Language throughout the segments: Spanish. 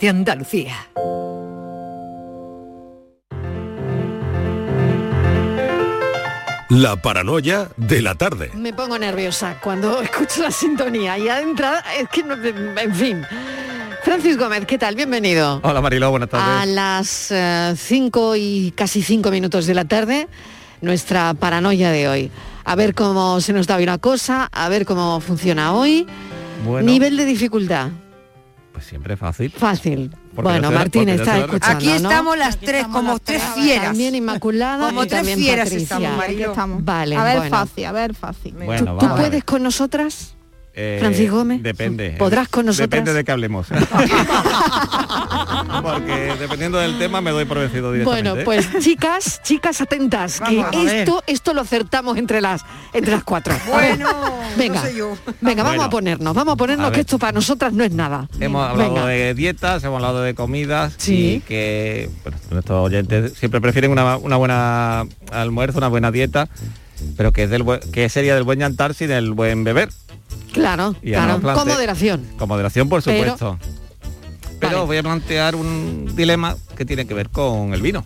de Andalucía. La paranoia de la tarde. Me pongo nerviosa cuando escucho la sintonía y entrada es que no, en fin. Francis Gómez, ¿qué tal? Bienvenido. Hola Mariló, buenas tardes. A las 5 y casi 5 minutos de la tarde, nuestra paranoia de hoy. A ver cómo se nos da hoy una cosa, a ver cómo funciona hoy. Bueno, Nivel de dificultad. Pues siempre fácil. Fácil. Porque Bueno, Martín está escuchando, Aquí ¿no? estamos las tres, como tres fieras. También Inmaculada Como y tres también fieras Patricia. estamos. Vale, a ver bueno. fácil, a ver fácil. Bueno, ¿Tú, vamos tú a ver. puedes con nosotras? Eh, Francis Gómez, Depende. ¿podrás con nosotras? Depende de qué hablemos. Porque dependiendo del tema me doy por vencido directamente. Bueno, pues chicas, chicas atentas, que Vamos esto, esto lo acertamos entre las, entre las cuatro. Bueno, venga, no sé yo. venga, vamos Bueno. a ponernos, vamos a ponernos A que esto para nosotras no es nada. Hemos hablado Venga. de dietas, hemos hablado de comidas Sí. y que bueno, nuestros oyentes siempre prefieren una, una buena almuerzo, una buena dieta, pero que es del buen- que sería del buen yantar sin el buen beber. Claro, Y ahora claro, plante- con moderación. Con moderación, por supuesto. Pero, Vale. voy a plantear un dilema que tiene que ver con el vino.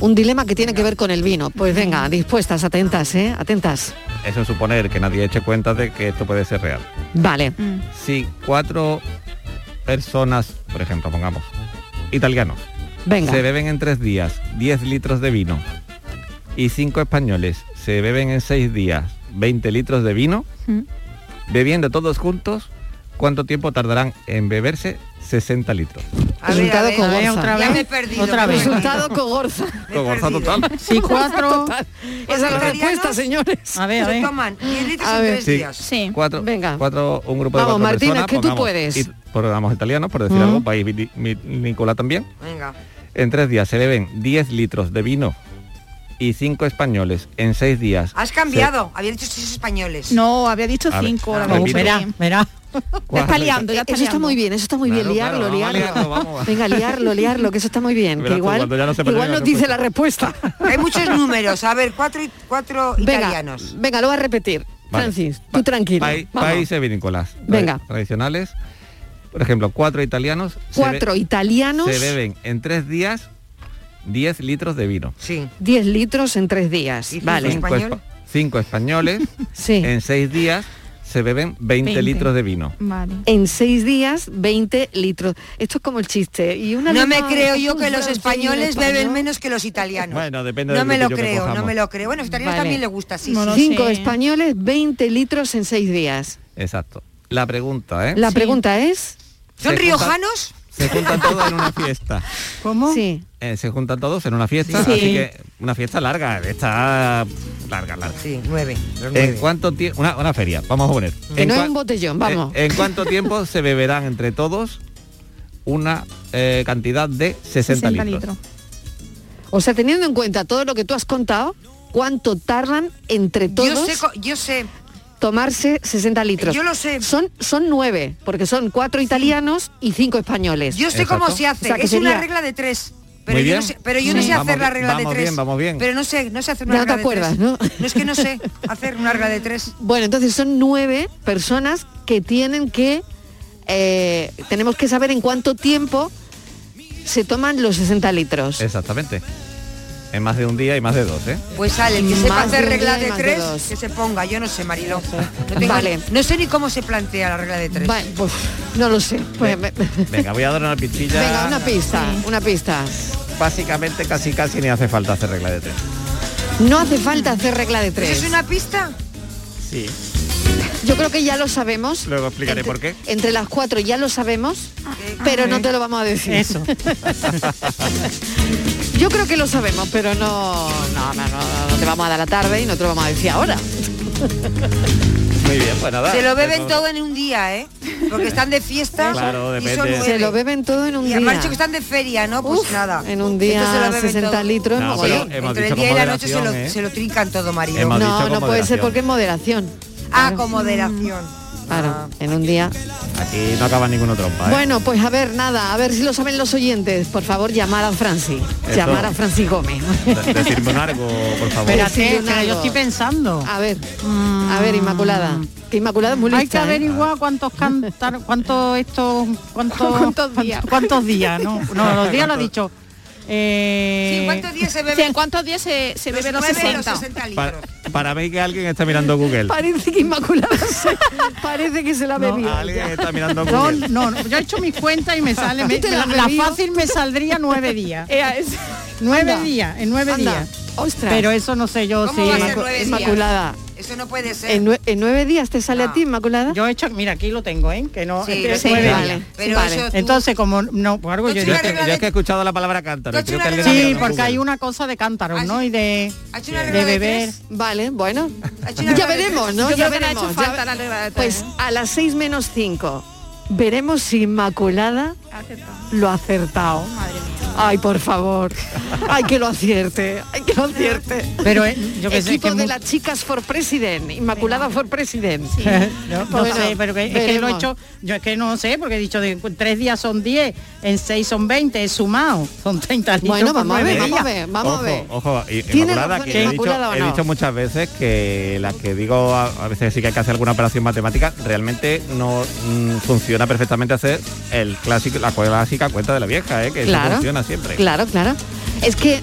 Un dilema que tiene que ver con el vino. Pues venga, dispuestas, atentas, ¿eh? Atentas. Eso es suponer que nadie eche cuenta de que esto puede ser real. Vale. Si cuatro personas, por ejemplo, pongamos, italianos, Venga. se beben en tres días 10 litros de vino y cinco españoles se beben en seis días 20 litros de vino, Mm. bebiendo todos juntos, ¿cuánto tiempo tardarán en beberse 60 litros? A ver, a Resultado ver, Cogorza. otra Ya vez. me he perdido. Otra vez. Resultado Cogorza. Cogorza total. Si cuatro. Total. Esa es la respuesta, señores. A ver, a Se ver. toman 10 litros A en ver. tres Sí. días. Sí. Cuatro, Venga. cuatro, un grupo de Vamos, cuatro Martina, personas, que tú puedes. y- pongamos italianos, por decir Mm. algo, país Nicola también. Venga. En tres días se beben 10 litros de vino y cinco españoles en seis días. Has cambiado. Había dicho seis españoles. No, había dicho A ver, cinco. la repito. verdad. Verá, verá. Ya está liando, ya Eh, está Eso está muy bien, eso está muy bien, Claro, liarlo, claro, liarlo. liarlo, vamos. Venga, liarlo, liarlo, que eso está muy bien. Que igual, no igual nos dice la respuesta. Hay muchos números. A ver, cuatro, y- cuatro Venga, italianos. venga, lo voy a repetir. Vale. Francis, Pa- tú tranquilo. paí- vamos. países vinícolas. Venga. Tradicionales. Por ejemplo, cuatro italianos. Cuatro italianos, Se beben en tres días 10 litros de vino. Sí. 10 litros en tres días. ¿Y Vale. cinco español? cinco españoles Sí. en seis días se beben 20, 20. litros de vino. Vale. En seis días, 20 litros. Esto es como el chiste. Y una No me creo yo que los españoles español. beben menos que los italianos. Bueno, depende No del me lo que creo, no me lo creo. Bueno, a los italianos Vale. también les gusta, sí. Bueno, sí. Cinco Sí. españoles, 20 litros en seis días. Exacto. La pregunta, ¿eh? La Sí. pregunta es... ¿Son riojanos? Se juntan todos en una fiesta. ¿Cómo? Sí. Eh, se juntan todos en una fiesta, Sí. así que una fiesta larga, está larga, larga. Sí, nueve. ¿En cuánto tiempo? Una, una feria, vamos a poner. Que ¿En no es cua- un botellón, vamos. ¿En, en cuánto tiempo se beberán entre todos una eh, cantidad de 60, 60 litros? litros. O sea, teniendo en cuenta todo lo que tú has contado, ¿cuánto tardan entre Yo todos sé, co- yo sé. Tomarse 60 litros? Yo lo sé. Son, son nueve, porque son cuatro italianos y cinco españoles. Yo sé Exacto. cómo se hace. O sea, que es una regla de tres. Pero Muy yo, bien. no sé, pero yo no Sí. sé Vamos hacer la regla de vamos tres. bien, vamos bien. Pero no sé, no sé hacer una Ya no te regla de acuerdas, tres. ¿no? es que no sé hacer una regla de tres. Bueno, entonces son nueve personas que tienen que... eh, tenemos que saber en cuánto tiempo se toman los 60 litros. Exactamente. En más de un día y más de dos, ¿eh? Pues sale, el que sepa Más hacer regla de tres, que se ponga. Yo no sé. No, tengo- Vale. no sé ni cómo se plantea la regla de tres. Va- pues, no lo sé. Pues, me- Venga, voy a dar una pistilla. Venga, una pista, una pista. Básicamente casi casi ni hace falta hacer regla de tres. No hace falta hacer regla de ¿Eso tres. es una pista? Sí. Yo creo que ya lo sabemos. Luego explicaré Entre- por qué. Entre las cuatro ya lo sabemos, pero no te lo vamos a decir. Eso. Yo creo que lo sabemos, pero no, no, no, no, no te vamos a dar la tarde y no te lo vamos a decir ahora. Muy bien, pues nada. Se lo beben todo en un día, ¿eh? Porque están de fiesta Claro, y son. Se lo beben todo en un Y día. han dicho que están de feria, ¿no? Pues Uf, nada. En un Entonces se lo día beben 60 todo. litros, No, Entre el día y la noche se lo, ¿eh? se lo trincan todo, dicho No, no puede ser porque es moderación. Ah, con moderación. Claro, en un día. Aquí no acaba ninguno trompa, ¿eh? Bueno, pues a ver, nada, a ver si lo saben los oyentes. Por favor, llamar a Franci. Eso. Llamar a Franci Gómez. De- Decirme un algo, por favor. Espérate, pero yo estoy pensando. A ver, a ver, Inmaculada. que Inmaculada es muy Hay lista, que ¿eh? averiguar cuántos cantar, cuántos estos, cuántos, ¿Cuántos días? cuántos días, ¿no? No, los días lo ha dicho. Eh, Sí, ¿Cuántos días se Sí, bebe? ¿En cuántos días se, se bebe los nueve o 60? 60 Pa- litros. para ver que alguien está mirando Google. Parece que Inmaculada se, parece que se la No, bebía. Alguien está mirando no, Google. no, no, yo he hecho mis cuentas y me sale, me- ¿Tú te la la, fácil me saldría nueve días. Nueve Anda. días, en nueve Anda. días. Ostras. Pero eso no sé yo ¿Cómo si... Inmaculada. Eso no puede ser. ¿En, nue- en nueve días te sale No. a ti, Inmaculada? Yo he hecho, mira, aquí lo tengo, ¿eh? Que no, Sí, este nueve vale. días. Pero Vale. eso tú- Entonces, como no, por algo yo que- yo es que he escuchado la palabra cántaro. creo que Sí, porque hay una cosa de cántaros, Ah, ¿no? Y de, ¿Ha hecho una de beber. Vale, bueno. Ya veremos. ¿no? Ya veremos. ya- falta la regla de tres, Pues a las 6 menos 5 veremos si Inmaculada lo ha acertado. Ay, por favor. Ay, que lo acierte. Ay, que lo acierte. Pero eh, yo que sé Equipo que de las chicas for president. Inmaculada for president. no, no Bueno, sé, pero que, es que lo he hecho, yo es que no sé, porque he dicho de tres días son 10, en seis son 20, he sumado, son 30 litros Bueno, vamos a ver, vamos a días. ver, vamos ojo, a ver. Ojo, y- ¿Tiene Inmaculada, que he dicho, he muchas veces que las que digo a, a veces sí que hay que hacer alguna operación matemática, realmente no mm, funciona perfectamente hacer el clásico, la clásica cuenta de la vieja, ¿eh? que eso Claro, funciona siempre. Claro, claro. Es que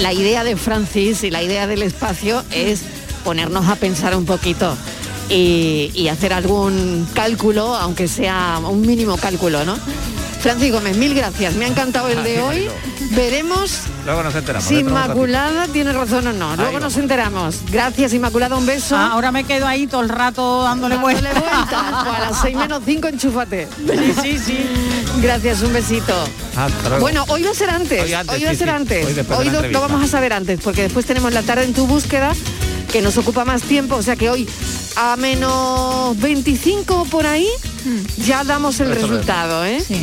la idea de Francis y la idea del espacio es ponernos a pensar un poquito y, y hacer algún cálculo, aunque sea un mínimo cálculo, ¿no? Francis Gómez, mil gracias. Me ha encantado el de hoy. Veremos Luego nos enteramos. si. Inmaculada tiene razón o no. Luego nos enteramos. Gracias, Inmaculada. Un beso. Ah, ahora me quedo ahí todo el rato dándole Dándole vueltas. Pues a las 6 menos 5 enchúfate. Sí, sí, sí. Gracias, un besito. Hasta luego. Bueno, hoy va a ser antes. Hoy antes, va a sí, ser sí. antes. Hoy lo, vamos a saber antes, porque después tenemos la tarde en tu búsqueda, que nos ocupa más tiempo. O sea que hoy a menos 25 por ahí ya damos el resultado, ¿eh? Sí.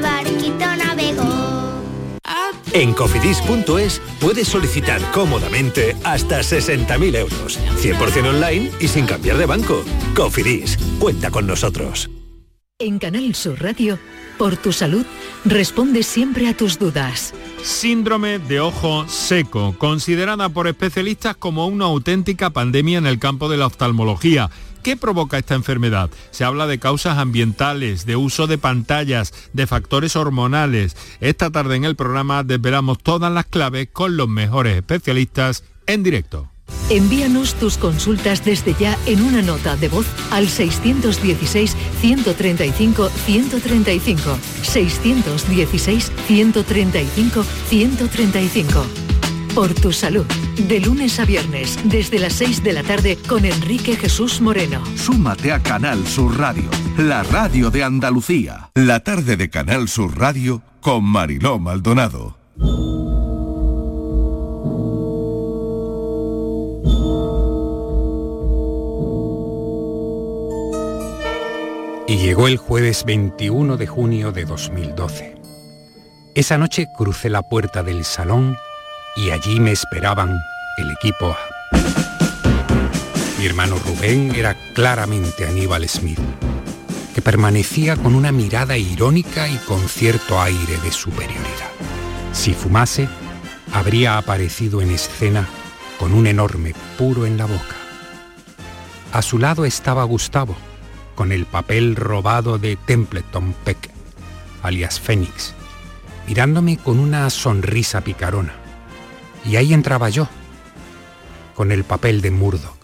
En cofidis.es puedes solicitar cómodamente hasta 60.000 euros. 100% online y sin cambiar de banco. Cofidis, cuenta con nosotros. En Canal Sur Radio, por tu salud, responde siempre a tus dudas. Síndrome de ojo seco, considerada por especialistas como una auténtica pandemia en el campo de la oftalmología. ¿Qué provoca esta enfermedad? Se habla de causas ambientales, de uso de pantallas, de factores hormonales. Esta tarde en el programa desvelamos todas las claves con los mejores especialistas en directo. Envíanos tus consultas desde ya en una nota de voz al 616-135-135. 616-135-135. Por tu salud, de lunes a viernes, desde las 6 de la tarde con Enrique Jesús Moreno. Súmate a Canal Sur Radio, la radio de Andalucía. La tarde de Canal Sur Radio con Mariló Maldonado. Y llegó el jueves 21 de junio de 2012. Esa noche crucé la puerta del salón y allí me esperaban el equipo A. Mi hermano Rubén era claramente Aníbal Smith, que permanecía con una mirada irónica y con cierto aire de superioridad. Si fumase, habría aparecido en escena con un enorme puro en la boca. A su lado estaba Gustavo, con el papel robado de Templeton Peck, alias Fénix, mirándome con una sonrisa picarona. Y ahí entraba yo, con el papel de Murdoch,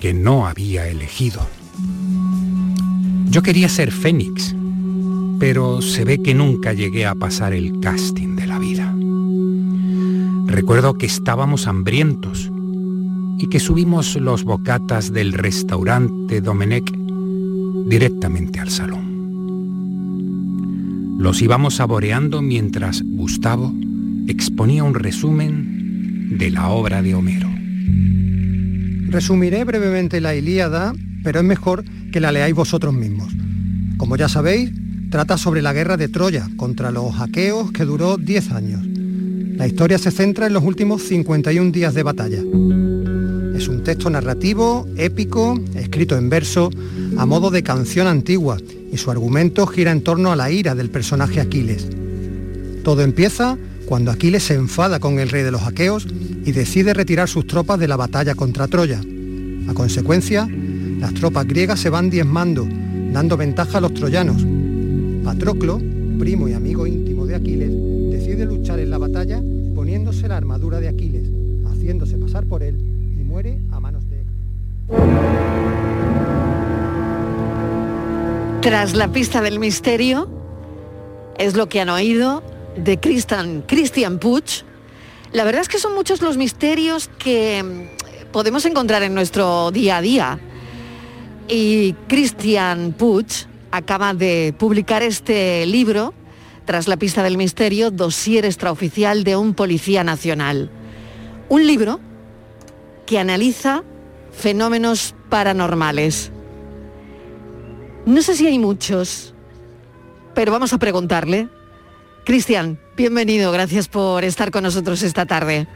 que no había elegido. Yo quería ser Fénix, pero se ve que nunca llegué a pasar el casting de la vida. Recuerdo que estábamos hambrientos y que subimos los bocatas del restaurante Domenech directamente al salón. Los íbamos saboreando mientras Gustavo exponía un resumen de la obra de Homero. Resumiré brevemente la Ilíada, pero es mejor que la leáis vosotros mismos. Como ya sabéis, trata sobre la guerra de Troya contra los aqueos que duró 10 años. La historia se centra en los últimos 51 días de batalla. Es un texto narrativo, épico, escrito en verso, a modo de canción antigua, y su argumento gira en torno a la ira del personaje Aquiles. Todo empieza cuando Aquiles se enfada con el rey de los aqueos y decide retirar sus tropas de la batalla contra Troya. A consecuencia, las tropas griegas se van diezmando, dando ventaja a los troyanos. Patroclo, primo y amigo íntimo de Aquiles, decide luchar en la batalla poniéndose la armadura de Aquiles, haciéndose pasar por él y muere a manos de Tras la pista del misterio, es lo que han oído de Christian, Christian Puig. La verdad es que son muchos los misterios que mm, podemos encontrar en nuestro día a día. Y Christian Puig acaba de publicar este libro, Tras la pista del misterio, dossier extraoficial de un policía nacional. Un libro que analiza fenómenos paranormales. No sé si hay muchos, pero vamos a preguntarle. Cristian, bienvenido, gracias por estar con nosotros esta tarde.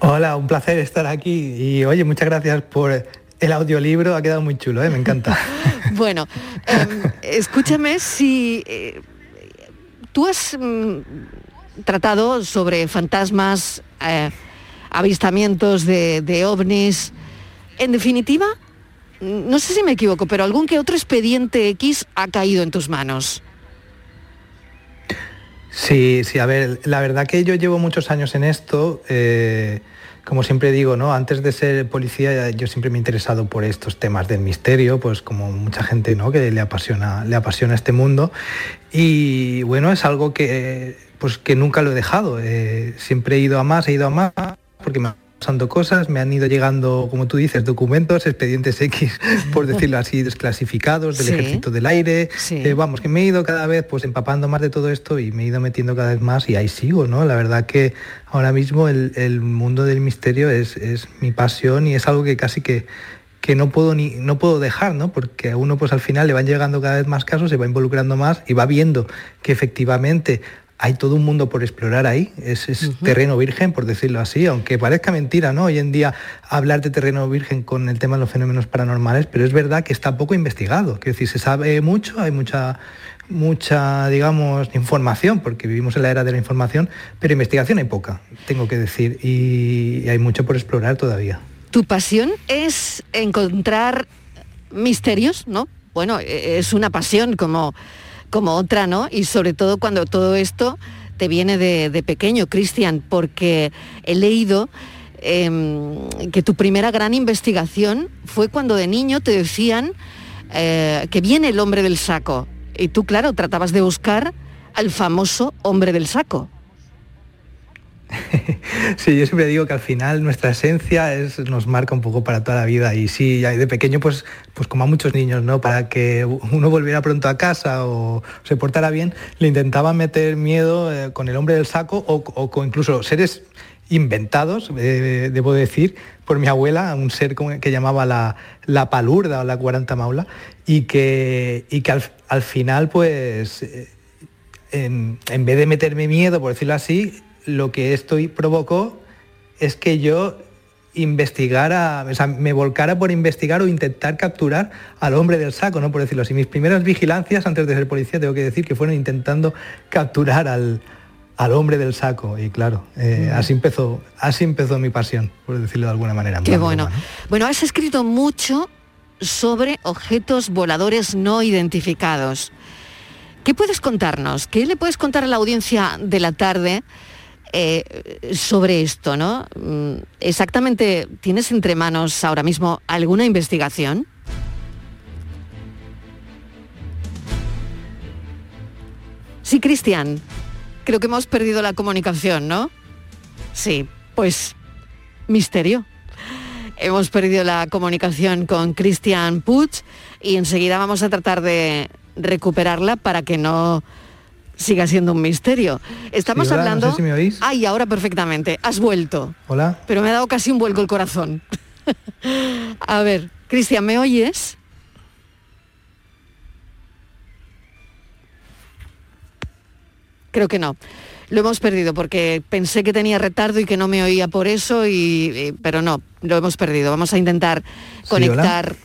Hola, un placer estar aquí y oye, muchas gracias por el audiolibro, ha quedado muy chulo, ¿eh? me encanta. bueno, eh, escúchame si eh, tú has mm, tratado sobre fantasmas, eh, avistamientos de, de ovnis, en definitiva, no sé si me equivoco, pero algún que otro expediente X ha caído en tus manos. Sí, sí, a ver, la verdad que yo llevo muchos años en esto. eh, como siempre digo, ¿no? Antes de ser policía yo siempre me he interesado por estos temas del misterio, pues como mucha gente ¿no? que le apasiona, le apasiona este mundo. Y bueno, es algo que, pues, que nunca lo he dejado. eh, siempre he ido a más, he ido a más, porque me pasando cosas, me han ido llegando, como tú dices, documentos, expedientes X, por decirlo así, desclasificados del Sí. ejército del aire. Sí. Eh, vamos, que me he ido cada vez pues empapando más de todo esto y me he ido metiendo cada vez más y ahí sigo, ¿no? La verdad que ahora mismo el, el mundo del misterio es, es mi pasión y es algo que casi que que no puedo ni no puedo dejar, ¿no? Porque a uno pues al final le van llegando cada vez más casos, se va involucrando más y va viendo que efectivamente hay todo un mundo por explorar ahí, es, es terreno virgen, por decirlo así, aunque parezca mentira, ¿no? Hoy en día hablar de terreno virgen con el tema de los fenómenos paranormales, pero es verdad que está poco investigado, que decir, se sabe mucho, hay mucha mucha, digamos, información, porque vivimos en la era de la información, pero investigación hay poca, tengo que decir, y, y hay mucho por explorar todavía. Tu pasión es encontrar misterios, ¿no? Bueno, e- es una pasión como, como otra, ¿no? Y sobre todo cuando todo esto te viene de, pequeño, Cristian, porque he leído em, que tu primera gran investigación fue cuando de niño te decían eh, que viene el hombre del saco. Y tú, claro, tratabas de buscar al famoso hombre del saco. Sí, yo siempre digo que al final nuestra esencia es, nos marca un poco para toda la vida y sí, de pequeño pues, pues como a muchos niños, ¿no? Para que uno volviera pronto a casa o se portara bien, le intentaban meter miedo eh, con el hombre del saco o, con incluso seres inventados, eh, debo decir, por mi abuela, un ser que llamaba la, la palurda o la 40 maula y que, y que al, al final pues... eh, en, en vez de meterme miedo, por decirlo así, lo que esto provocó es que yo investigara, o sea, me volcara por investigar o intentar capturar al hombre del saco, ¿no? Por decirlo así. Mis primeras vigilancias antes de ser policía, tengo que decir que fueron intentando capturar al, al hombre del saco. Y claro, eh, Mm. así empezó, así empezó mi pasión, por decirlo de alguna manera. Qué bueno. Bueno, has escrito mucho sobre objetos voladores no identificados. ¿Qué puedes contarnos? ¿Qué le puedes contar a la audiencia de la tarde eh, sobre esto, no? Mm, Exactamente, ¿tienes entre manos ahora mismo alguna investigación? Sí, Cristian. Creo que hemos perdido la comunicación, ¿no? Sí, pues misterio. Hemos perdido la comunicación con Christian Puig y enseguida vamos a tratar de recuperarla para que no siga siendo un misterio. Estamos Sí, hola, hablando... no sé si me oís. Ay, ahora perfectamente. Has vuelto. Hola. Pero me ha dado casi un vuelco el corazón. a ver, Cristian, ¿me oyes? Creo que no. Lo hemos perdido porque pensé que tenía retardo y que no me oía por eso, y, y- pero no, lo hemos perdido. Vamos a intentar Sí, conectar.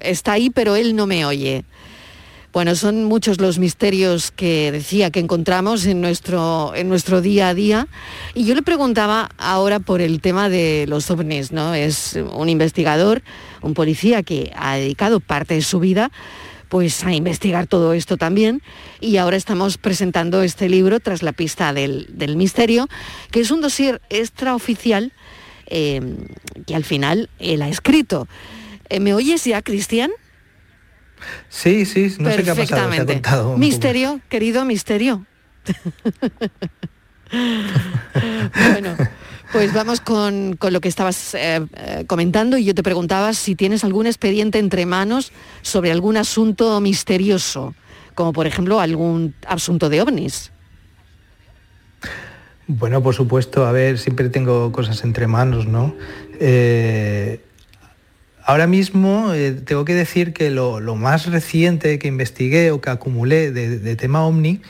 Está ahí, pero él no me oye. Bueno, son muchos los misterios que decía que encontramos en nuestro, en nuestro día a día. Y yo le preguntaba ahora por el tema de los ovnis, ¿no? Es un investigador, un policía que ha dedicado parte de su vida pues a investigar todo esto también. Y ahora estamos presentando este libro tras la pista del, del misterio, que es un dossier extraoficial eh, que al final él ha escrito. Eh, ¿Me oyes ya, Cristian? Sí, sí, no sé qué ha pasado. se ha poco. Misterio, querido misterio. bueno, pues vamos con, con lo que estabas eh, eh, comentando y yo te preguntaba si tienes algún expediente entre manos sobre algún asunto misterioso, como por ejemplo algún asunto de ovnis. Bueno, por supuesto, a ver, siempre tengo cosas entre manos, ¿no? Eh, ahora mismo eh, tengo que decir que lo, lo más reciente que investigué o que acumulé de, de tema OVNI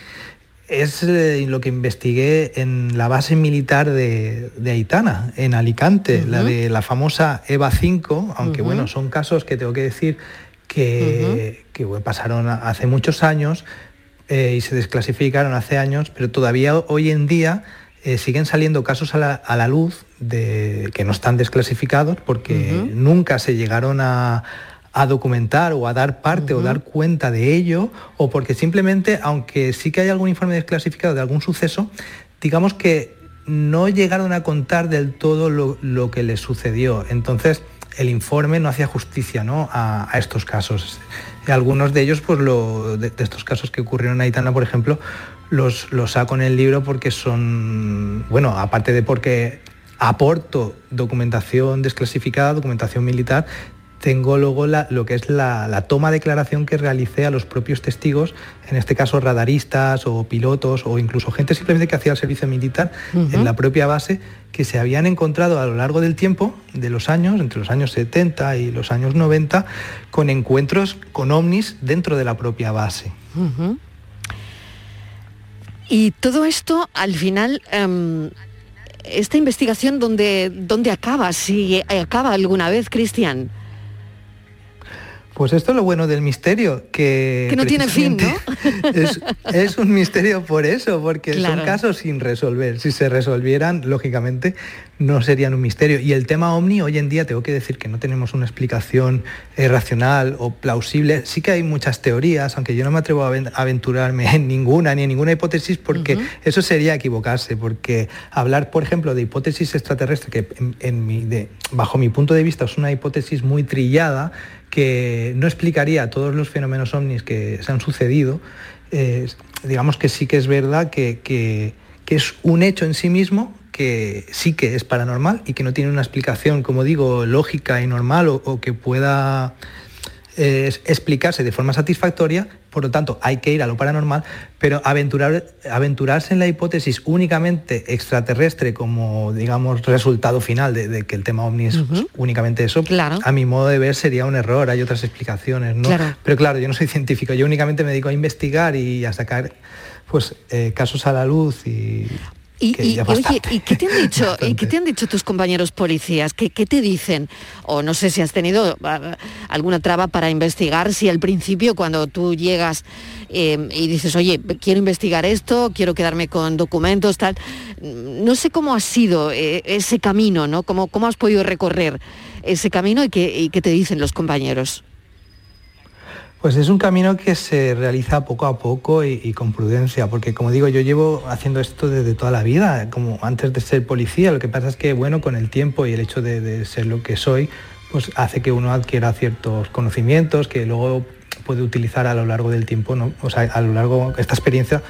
es eh, lo que investigué en la base militar de, de Aitana, en Alicante, la de la famosa EVA 5, aunque bueno, son casos que tengo que decir que, que, bueno, pasaron hace muchos años eh, y se desclasificaron hace años, pero todavía hoy en día siguen saliendo casos a la, a la luz de, que no están desclasificados porque nunca se llegaron a, a documentar o a dar parte o dar cuenta de ello, o porque simplemente, aunque sí que hay algún informe desclasificado de algún suceso, digamos que no llegaron a contar del todo lo, lo que les sucedió. Entonces, el informe no hacía justicia ¿no? A, a estos casos. Y algunos de ellos, pues lo, de, de estos casos que ocurrieron en Aitana, por ejemplo, los, los saco en el libro porque son, bueno, aparte de porque aporto documentación desclasificada, documentación militar, tengo luego la- lo que es la, la toma de declaración que realicé a los propios testigos, en este caso radaristas o pilotos o incluso gente simplemente que hacía el servicio militar en la propia base, que se habían encontrado a lo largo del tiempo, de los años, entre los años 70 y los años 90, con encuentros con ovnis dentro de la propia base. Y todo esto, al final, em, esta investigación, ¿dónde, ¿dónde acaba? Si acaba alguna vez, Cristian. Pues esto es lo bueno del misterio, que... Que no tiene fin, ¿no? Es, es un misterio por eso, porque Claro. son casos sin resolver. Si se resolvieran, lógicamente, no serían un misterio. Y el tema OVNI, hoy en día, tengo que decir que no tenemos una explicación eh, racional o plausible. Sí que hay muchas teorías, aunque yo no me atrevo a aven- a aventurarme en ninguna, ni en ninguna hipótesis, porque eso sería equivocarse, porque hablar, por ejemplo, de hipótesis extraterrestre, que en- en mi- de- bajo mi punto de vista es una hipótesis muy trillada, que no explicaría todos los fenómenos ovnis que se han sucedido, eh, digamos que sí que es verdad que, que- es un hecho en sí mismo que sí que es paranormal y que no tiene una explicación, como digo, lógica y normal o, que pueda eh, explicarse de forma satisfactoria, por lo tanto hay que ir a lo paranormal, pero aventurar, aventurarse en la hipótesis únicamente extraterrestre como, digamos, resultado final de, de que el tema ovni es únicamente eso, a mi modo de ver sería un error, hay otras explicaciones, ¿no? Claro. Pero claro, yo no soy científico, yo únicamente me dedico a investigar y a sacar pues eh, casos a la luz y... Y, y- oye. ¿y qué te han dicho? ¿Y qué te han dicho tus compañeros policías? ¿Qué, qué te dicen? O no sé si has tenido ah, alguna traba para investigar, si al principio cuando tú llegas eh, y dices, oye, quiero investigar esto, quiero quedarme con documentos, tal. No sé cómo ha sido eh, ese camino, ¿no? ¿Cómo, ¿Cómo has podido recorrer ese camino y qué, y qué te dicen los compañeros? Pues es un camino que se realiza poco a poco y, con prudencia, porque como digo, yo llevo haciendo esto desde toda la vida, como antes de ser policía. Lo que pasa es que, bueno, con el tiempo y el hecho de, de ser lo que soy, pues hace que uno adquiera ciertos conocimientos que luego puede utilizar a lo largo del tiempo, ¿no? O sea, a lo largo, esta experiencia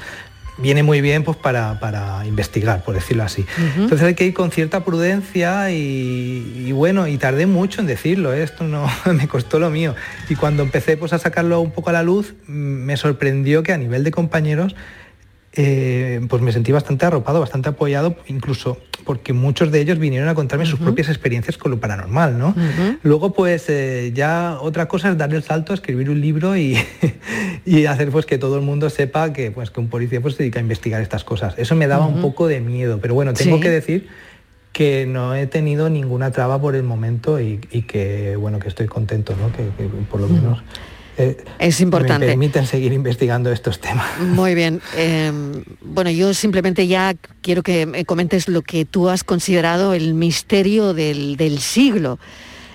viene muy bien pues para, para investigar, por decirlo así. Entonces hay que ir con cierta prudencia y, y bueno, y tardé mucho en decirlo, ¿eh? esto no me costó lo mío. Y cuando empecé pues a sacarlo un poco a la luz, mm, me sorprendió que a nivel de compañeros eh, pues me sentí bastante arropado, bastante apoyado, incluso porque muchos de ellos vinieron a contarme sus propias experiencias con lo paranormal, ¿no? Luego, pues eh, ya otra cosa es dar el salto a escribir un libro y, y hacer pues que todo el mundo sepa que, pues, que un policía pues, se dedica a investigar estas cosas. Eso me daba un poco de miedo, pero bueno, tengo Sí. que decir que no he tenido ninguna traba por el momento y, y que bueno que estoy contento, ¿no? Que, que por lo menos eh, Es importante. me permiten seguir investigando estos temas. Muy bien. Eh, bueno, yo simplemente ya quiero que me comentes lo que tú has considerado el misterio del, del siglo.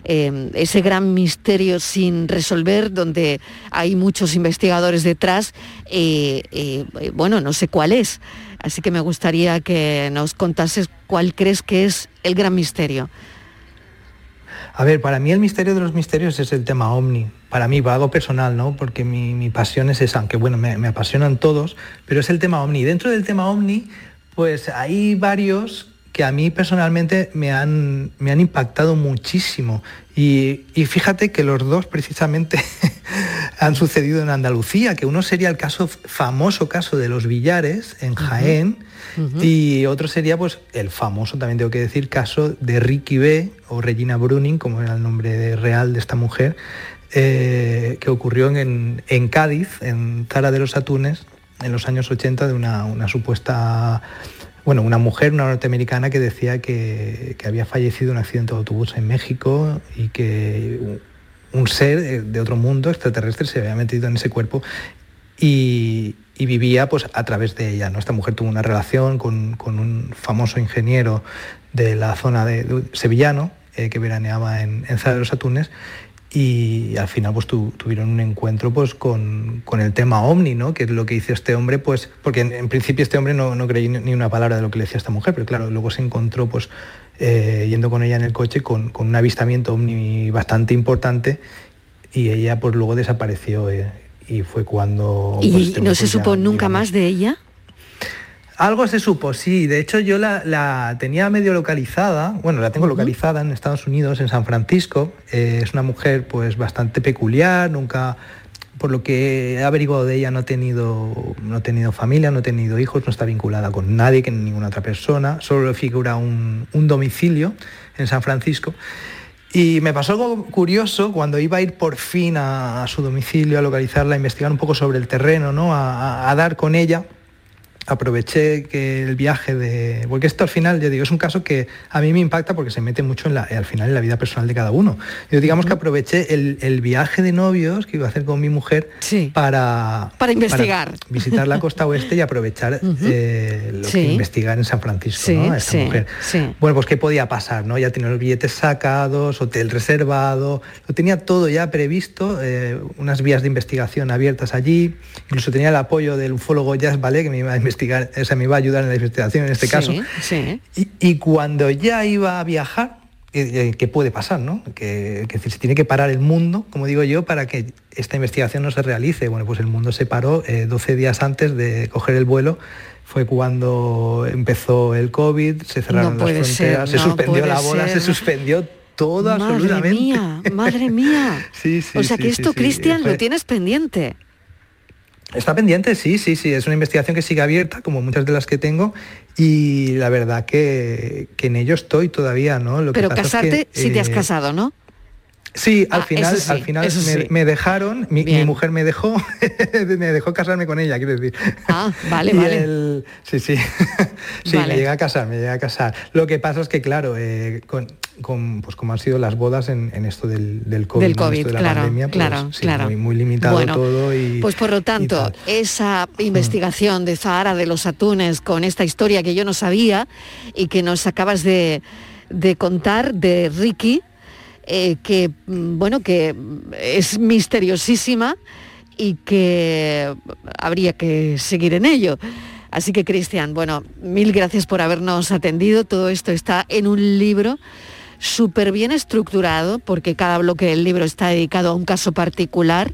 Eh, ese gran misterio sin resolver, donde hay muchos investigadores detrás, bueno, no sé cuál es. Así que me gustaría que nos contases cuál crees que es el gran misterio. A ver, para mí el misterio de los misterios es el tema ovni. Para mí, algo personal, ¿no? Porque mi, mi pasión es esa, aunque bueno, me, me apasionan todos, pero es el tema ovni. Dentro del tema ovni, pues hay varios que a mí personalmente me han, me han impactado muchísimo. Y, y fíjate que los dos precisamente han sucedido en Andalucía, que uno sería el caso famoso caso de los billares en Jaén, y otro sería pues el famoso, también tengo que decir, caso de Ricky B o Regina Bruning, como era el nombre real de esta mujer, eh, que ocurrió en, en Cádiz, en Zara de los Atunes, en los años 80, de una, una supuesta, bueno, una mujer, una norteamericana que decía que, había fallecido en un accidente de autobús en México y que un- ser de otro mundo extraterrestre se había metido en ese cuerpo y, vivía pues a través de ella. ¿no? Esta mujer tuvo una relación con, un famoso ingeniero de la zona de, de sevillano eh, que veraneaba en, en Zara de los Atunes y al final pues tu- tuvieron un encuentro pues con, con el tema ovni, ¿no? que es lo que hizo este hombre, pues porque en, en principio este hombre no, no creía ni- una palabra de lo que le decía esta mujer, pero claro, luego se encontró pues eh, yendo con ella en el coche con, con un avistamiento ovni bastante importante y ella pues luego desapareció eh, y fue cuando... ¿Y pues, este no se ya- supo nunca más de ella? Algo se supo, sí. De hecho, yo la, la tenía medio localizada. Bueno, la tengo localizada en Estados Unidos, en San Francisco. Eh, es una mujer, pues, bastante peculiar. Nunca, por lo que he averiguado de ella, no ha tenido, no ha tenido familia, no ha tenido hijos, no está vinculada con nadie, con ninguna otra persona. Solo figura un, un domicilio en San Francisco. Y me pasó algo curioso cuando iba a ir por fin a, a su domicilio, a localizarla, a investigar un poco sobre el terreno, ¿no? a- a- a dar con ella aproveché que el viaje de... Porque esto al final, yo digo, es un caso que a mí me impacta porque se mete mucho en la, al final en la vida personal de cada uno. Yo digamos que aproveché el, el viaje de novios que iba a hacer con mi mujer para... Para investigar. visitar la costa oeste y aprovechar eh, lo Sí. que investigar en San Francisco, Sí, ¿no? A esta sí, mujer. sí. Bueno, pues qué podía pasar, ¿no? Ya tenía los billetes sacados, hotel reservado, lo tenía todo ya previsto, eh, unas vías de investigación abiertas allí, incluso tenía el apoyo del ufólogo Jazz Ballet que me iba a investigar, o sea, me iba a ayudar en la investigación en este Sí, caso. sí. Y, y cuando ya iba a viajar, eh, eh, ¿qué puede pasar, no? Que, que se tiene que parar el mundo, como digo yo, para que esta investigación no se realice. Bueno, pues el mundo se paró eh, 12 días antes de coger el vuelo. Fue cuando empezó el COVID, se cerraron No las fronteras, ser, se suspendió la ser. se suspendió todo Madre absolutamente. mía, madre mía. Sí, sí, o sea sí, que esto, Cristian, lo tienes pendiente. Está pendiente, sí, sí, sí. Es una investigación que sigue abierta, como muchas de las que tengo, y la verdad que, que en ello estoy todavía, ¿no? Lo que Pero es que, casarte, sí te has eh, casado, ¿no? Sí, al Ah, final, sí, al final me, sí. me dejaron, mi, mujer me dejó, me dejó casarme con ella, quiero decir. Ah, vale, Y vale. el- sí, sí, sí, Vale. me llegué a casar, me llegué a casar. Lo que pasa es que, claro, eh, con, con, pues como han sido las bodas en, en esto del, del COVID, de la claro, pandemia, pues, claro, sí, claro. Muy, muy limitado Bueno, todo y... Pues por lo tanto, esa investigación de Zahara de los Atunes con esta historia que yo no sabía y que nos acabas de, de contar de Ricky, eh, que mm, bueno, que es misteriosísima y que habría que seguir en ello. Así que Cristian, bueno, mil gracias por habernos atendido. Todo esto está en un libro súper bien estructurado, porque cada bloque del libro está dedicado a un caso particular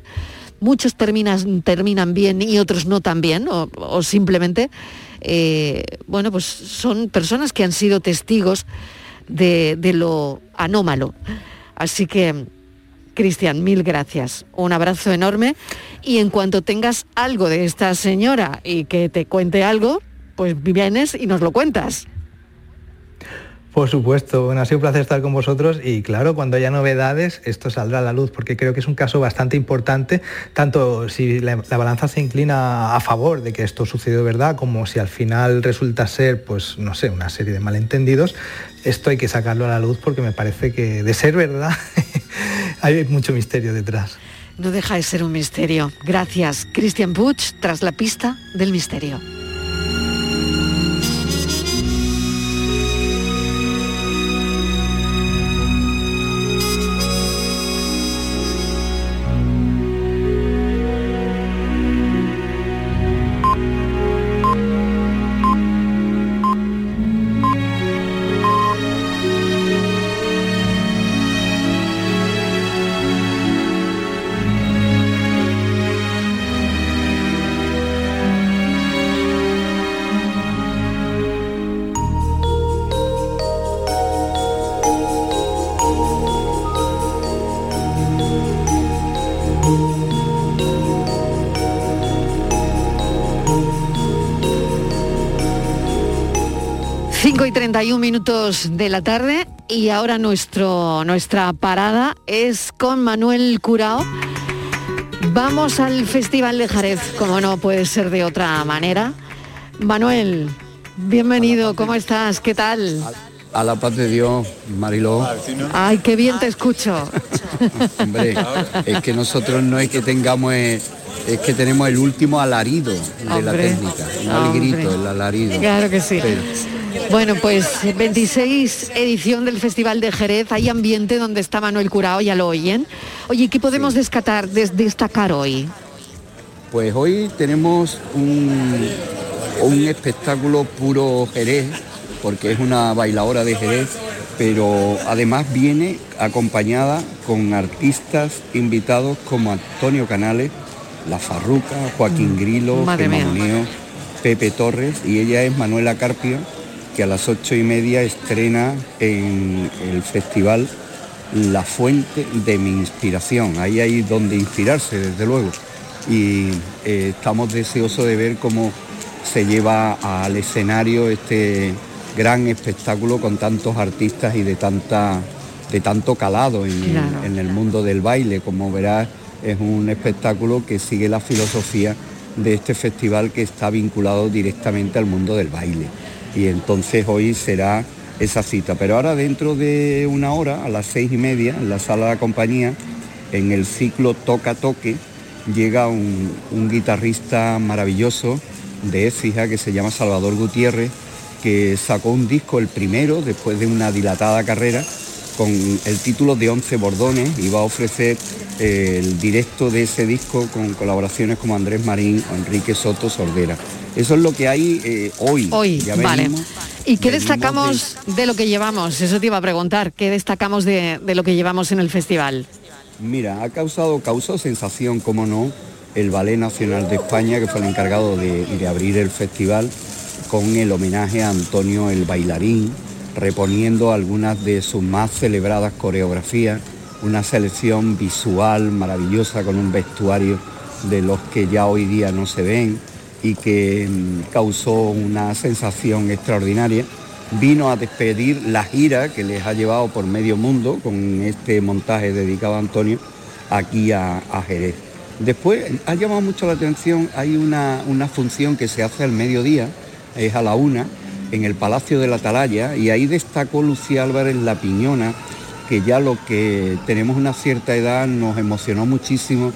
muchos terminan, terminan bien y otros no tan bien, o, simplemente, eh, bueno, pues son personas que han sido testigos de, de lo anómalo. Así que, Cristian, mil gracias. Un abrazo enorme y en cuanto tengas algo de esta señora y que te cuente algo, pues vienes y nos lo cuentas. Por supuesto, bueno, ha sido un placer estar con vosotros y claro, cuando haya novedades esto saldrá a la luz porque creo que es un caso bastante importante, tanto si la, la balanza se inclina a favor de que esto sucedió de verdad como si al final resulta ser, pues no sé, una serie de malentendidos, esto hay que sacarlo a la luz porque me parece que de ser verdad hay mucho misterio detrás. No deja de ser un misterio. Gracias, Cristian Puig, tras la pista del misterio. 31 minutos de la tarde y ahora nuestro, nuestra parada es con Manuel Curao. Vamos al Festival de Jerez, como no puede ser de otra manera. Manuel, bienvenido, ¿cómo estás? ¿Qué tal? A la paz de Dios, Mariló. Ay, qué bien te escucho. Hombre, es que nosotros no es que tengamos, eh, es que tenemos el último alarido de la técnica. No el grito, el alarido. Claro que sí. Pero- Bueno, pues 26 edición del Festival de Jerez, hay ambiente donde está Manuel Curao, ya lo oyen. Oye, ¿qué podemos descatar, des- destacar hoy? Pues hoy tenemos un, un espectáculo puro Jerez, porque es una bailadora de Jerez, pero además viene acompañada con artistas invitados como Antonio Canales, La Farruca, Joaquín Grilo, Mm. Madre mía. Moneo, Pepe Torres y ella es Manuela Carpio, que a las ocho y media estrena en el festival La Fuente de mi Inspiración. Ahí hay donde inspirarse, desde luego. Y eh, estamos deseosos de ver cómo se lleva al escenario este gran espectáculo con tantos artistas y de tanta de tanto calado en, Claro. en el mundo del baile. Como verás, es un espectáculo que sigue la filosofía de este festival que está vinculado directamente al mundo del baile. Y entonces hoy será esa cita. Pero ahora dentro de una hora, a las seis y media, en la sala de la compañía, en el ciclo Toca Toque, llega un, guitarrista maravilloso de Écija que se llama Salvador Gutiérrez, que sacó un disco, el primero, después de una dilatada carrera, con el título de Once Bordones y va a ofrecer eh, el directo de ese disco con colaboraciones como Andrés Marín o Enrique Soto Sordera. Eso es lo que hay eh, hoy. Hoy, Ya vale. venimos- ¿Y qué destacamos de... lo que llevamos? Eso te iba a preguntar. ¿Qué destacamos de, de lo que llevamos en el festival? Mira, ha causado, causó sensación, como no, el Ballet Nacional de España, que fue el encargado de, de abrir el festival, con el homenaje a Antonio el Bailarín, reponiendo algunas de sus más celebradas coreografías, una selección visual maravillosa con un vestuario de los que ya hoy día no se ven y que mm, causó una sensación extraordinaria. Vino a despedir la gira que les ha llevado por medio mundo con este montaje dedicado a Antonio aquí a, a Jerez. Después ha llamado mucho la atención, hay una, una función que se hace al mediodía, es a la una, en el Palacio de la Atalaya, y ahí destacó Lucía Álvarez La Piñona, que ya lo que tenemos una cierta edad nos emocionó muchísimo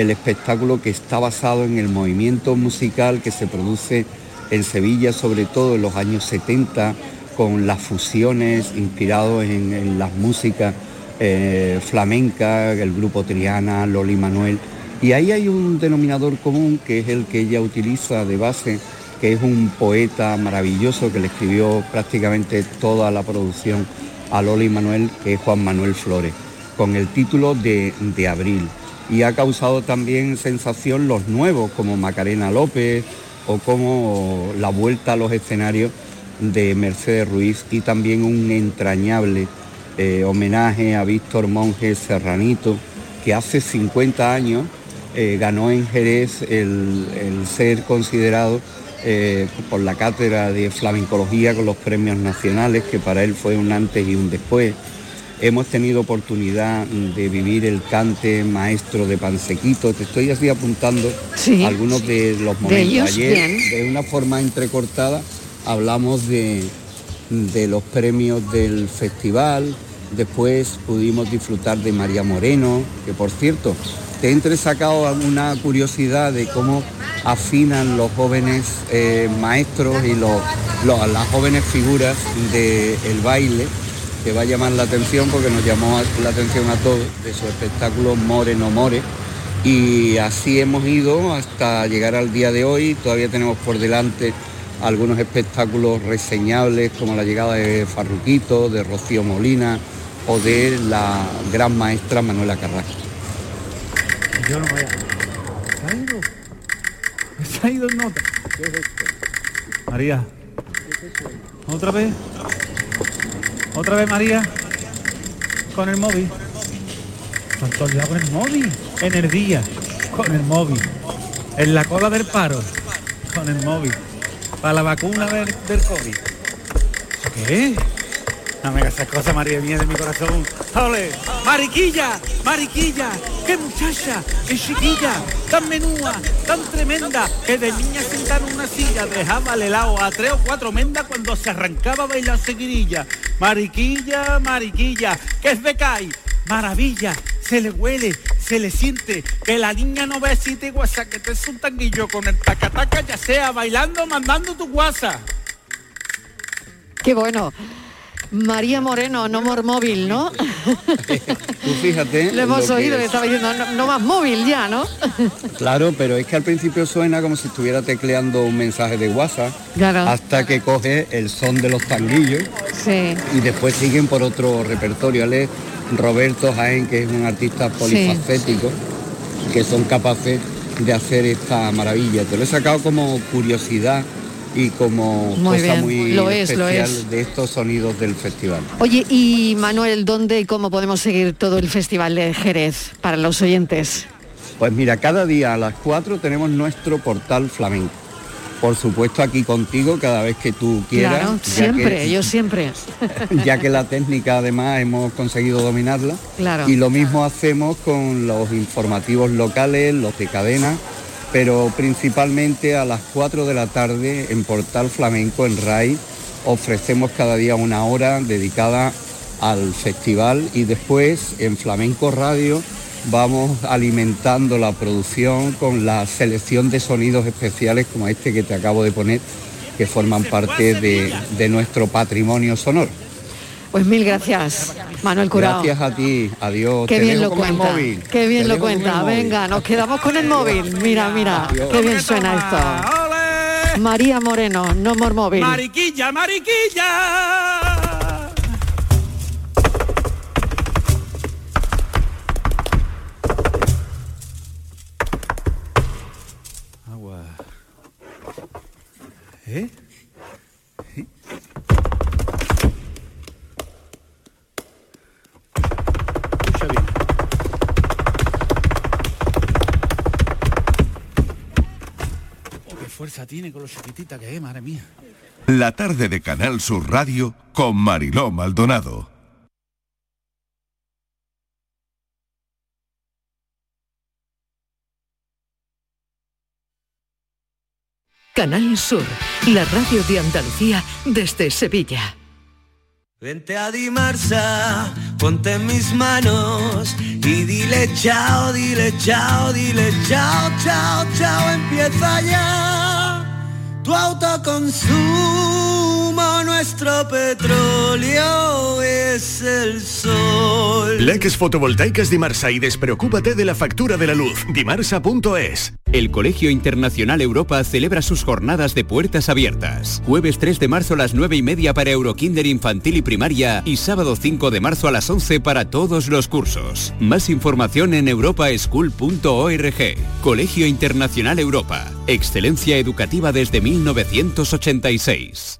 el espectáculo que está basado en el movimiento musical que se produce en Sevilla, sobre todo en los años 70, con las fusiones inspirados en, las músicas eh, flamencas, el grupo Triana, Loli Manuel. Y ahí hay un denominador común que es el que ella utiliza de base, que es un poeta maravilloso que le escribió prácticamente toda la producción a Loli Manuel, que es Juan Manuel Flores, con el título de Abril. Y ha causado también sensación los nuevos como Macarena López o como la vuelta a los escenarios de Mercedes Ruiz y también un entrañable eh, homenaje a Víctor Monge Serranito, que hace 50 años eh, ganó en Jerez el, ser considerado eh, por la cátedra de flamencología con los premios nacionales, que para él fue un antes y un después. Hemos tenido oportunidad de vivir el cante maestro de Pansequito. Te estoy así apuntando Sí. algunos de los De momentos. ellos, Ayer, bien. de una forma entrecortada, hablamos de, de los premios del festival. Después pudimos disfrutar de María Moreno, que por cierto, te he entresacado una curiosidad de cómo afinan los jóvenes eh, maestros y los, los- las jóvenes figuras del baile, que va a llamar la atención porque nos llamó la atención a todos de su espectáculo More no More. Y así hemos ido hasta llegar al día de hoy. Todavía tenemos por delante algunos espectáculos reseñables como la llegada de Farruquito, de Rocío Molina o de la gran maestra Manuela Carrasco. Yo no voy a... ¿Se ha ido? ¿Se ha ido el nota? María. ¿Otra vez? ¿Otra vez María? Con el móvil. Antonio, con el móvil. En el día. Con el móvil. En la cola del paro. Con el móvil. Para la vacuna del, del COVID. ¿Eso qué es? No me hagas esas cosas, María mía de mi corazón. ¡Ole! ¡Mariquilla! ¡Mariquilla! ¡Qué muchacha! ¡Qué chiquilla! ¡Tan menúa! ¡Tan tremenda! Que de niña sentada en una silla dejaba el helado a tres o cuatro mendas cuando se arrancaba a bailar seguirilla. ¡Mariquilla! ¡Mariquilla! ¡Que es becay! ¡Maravilla! Se le huele, se le siente, que la niña no ve si te guasa, que te es un tanguillo con el tacataca, ya sea bailando mandando tu guasa. Qué bueno. María Moreno, no more móvil, ¿no? Tú fíjate. Lo hemos oído, es. estaba diciendo, no, no más móvil ya, ¿no? Claro, pero es que al principio suena como si estuviera tecleando un mensaje de WhatsApp Claro. hasta que coge el son de los tanguillos Sí. y después siguen por otro repertorio. Él es Roberto Jaén, que es un artista polifacético, que son capaces de hacer esta maravilla. Te lo he sacado como curiosidad y como Muy cosa bien, muy lo es, lo especial es. de estos sonidos del festival. Oye, y Manuel, ¿dónde y cómo podemos seguir todo el Festival de Jerez para los oyentes? Pues mira, cada día a las 4 tenemos nuestro portal flamenco. Por supuesto aquí contigo cada vez que tú quieras. claro, siempre, que- yo siempre. ya que la técnica además hemos conseguido dominarla. Claro. Y lo mismo hacemos con los informativos locales, los de cadena, pero principalmente a las 4 de la tarde en Portal Flamenco en RAI ofrecemos cada día una hora dedicada al festival y después en Flamenco Radio vamos alimentando la producción con la selección de sonidos especiales como este que te acabo de poner que forman parte de, de nuestro patrimonio sonoro. Pues mil gracias, Manuel Curao. Gracias a ti, adiós. Qué Te bien lo cuenta. móvil. Qué bien Te lo cuenta. Venga, nos quedamos con el móvil. Mira, mira, qué bien suena esto. María Moreno, no more móvil. Mariquilla, mariquilla. Fuerza tiene con lo chiquitita que es, madre mía. La tarde de Canal Sur Radio con Mariló Maldonado. Canal Sur, la radio de Andalucía desde Sevilla. Vente a Dimarsa, ponte en mis manos y dile chao, dile chao, dile chao, chao, chao, empieza ya. Tu autoconsumo, nuestro petróleo es el sol. Leques fotovoltaicas Dimarsa y despreocúpate de la factura de la luz. Dimarsa.es. El Colegio Internacional Europa celebra sus jornadas de puertas abiertas. Jueves 3 de marzo a las 9 y media para Eurokinder infantil y primaria y sábado 5 de marzo a las 11 para todos los cursos. Más información en europaschool.org. Colegio Internacional Europa. Excelencia educativa desde 1986.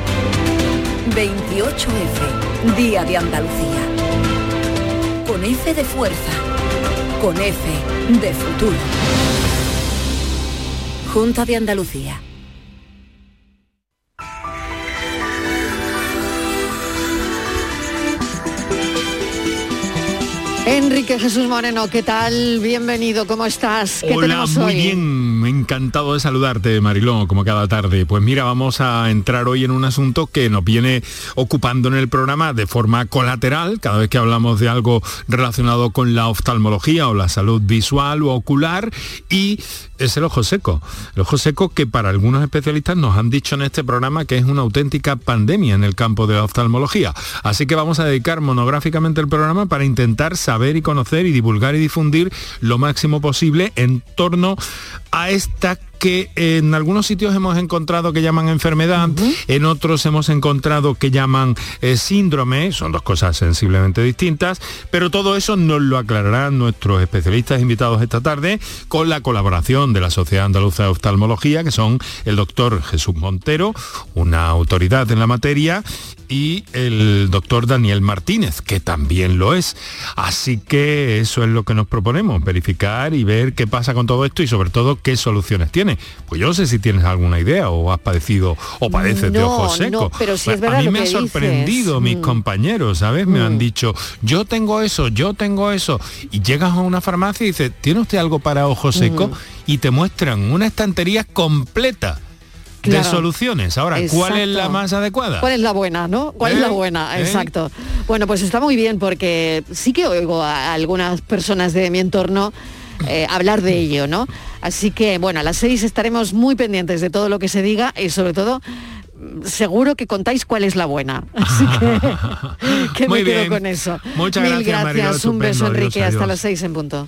28F, Día de Andalucía. Con F de fuerza, con F de futuro. Junta de Andalucía. Enrique Jesús Moreno, ¿qué tal? Bienvenido, ¿cómo estás? ¿Qué Hola, tenemos muy hoy? bien, encantado de saludarte, Mariló, como cada tarde. Pues mira, vamos a entrar hoy en un asunto que nos viene ocupando en el programa de forma colateral, cada vez que hablamos de algo relacionado con la oftalmología o la salud visual o ocular, y es el ojo seco. El ojo seco que para algunos especialistas nos han dicho en este programa que es una auténtica pandemia en el campo de la oftalmología. Así que vamos a dedicar monográficamente el programa para intentar saber y conocer y divulgar y difundir lo máximo posible en torno a esta que en algunos sitios hemos encontrado que llaman enfermedad, en otros hemos encontrado que llaman eh, síndrome, son dos cosas sensiblemente distintas, pero todo eso nos lo aclararán nuestros especialistas invitados esta tarde con la colaboración de la Sociedad Andaluza de Oftalmología, que son el doctor Jesús Montero, una autoridad en la materia, y el doctor Daniel Martínez, que también lo es. Así que eso es lo que nos proponemos, verificar y ver qué pasa con todo esto y sobre todo qué soluciones tiene. Pues yo no sé si tienes alguna idea o has padecido o padeces de ojos secos. no, pero es A mí lo me ha sorprendido dices. mis Mm. compañeros, ¿sabes? Me han dicho, yo tengo eso, yo tengo eso. Y llegas a una farmacia y dices, ¿tiene usted algo para ojos secos? Mm. Y te muestran una estantería completa de soluciones. Ahora, ¿cuál es la más adecuada? ¿Cuál es la buena, no? ¿Cuál es la ¿Eh? buena? ¿Eh? Exacto. Bueno, pues está muy bien porque sí que oigo a algunas personas de mi entorno eh, hablar de ello, ¿no? Así que, bueno, a las seis estaremos muy pendientes de todo lo que se diga y sobre todo seguro que contáis cuál es la buena. Así que, me quedo bien. con eso. Muchas Mil gracias, Mariló. Un beso. Enrique. Hasta adiós. las seis en punto.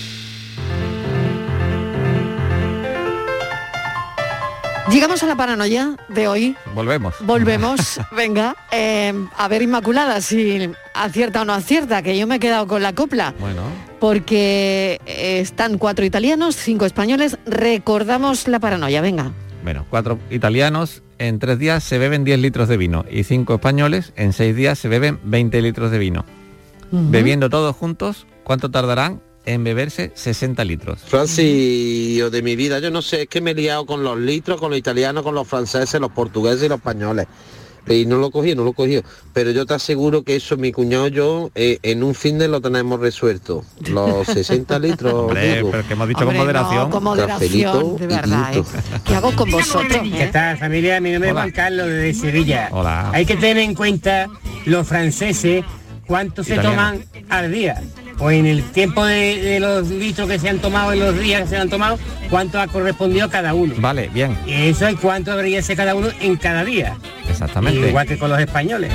Llegamos a la paranoia de hoy. Volvemos. Volvemos, venga, eh, a ver Inmaculada si acierta o no acierta, que yo me he quedado con la copla, Bueno, porque eh, están cuatro italianos, cinco españoles, recordamos la paranoia, venga. bueno, cuatro italianos en tres días se beben 10 litros de vino y cinco españoles en seis días se beben 20 litros de vino. Bebiendo todos juntos, ¿cuánto tardarán en beberse 60 litros? Francis, de mi vida, yo no sé, es que me he liado con los litros, con los italianos, con los franceses, los portugueses y los españoles. Y no lo cogí, no lo cogí. Pero yo te aseguro que eso, mi cuñado y yo, eh, en un fin de lo tenemos resuelto. Los 60 litros. Hombre, pero que hemos dicho con Hombre, no, moderación. con moderación, de verdad. ¿eh? ¿Qué hago con vosotros? ¿Qué tal familia? Mi nombre es Juan Carlos de Sevilla. Hola. Hay que tener en cuenta los franceses cuánto se toman al día. O en el tiempo de, de los litros que se han tomado, en los días que se han tomado, cuánto ha correspondido cada uno. Vale, bien, Y eso es cuánto debería ser cada uno en cada día. exactamente. Igual que con los españoles.